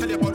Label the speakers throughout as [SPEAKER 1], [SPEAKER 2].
[SPEAKER 1] хлеба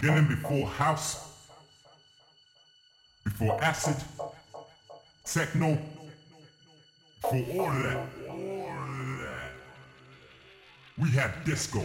[SPEAKER 1] beginning before house, before acid, techno, before all that, all that, we had disco.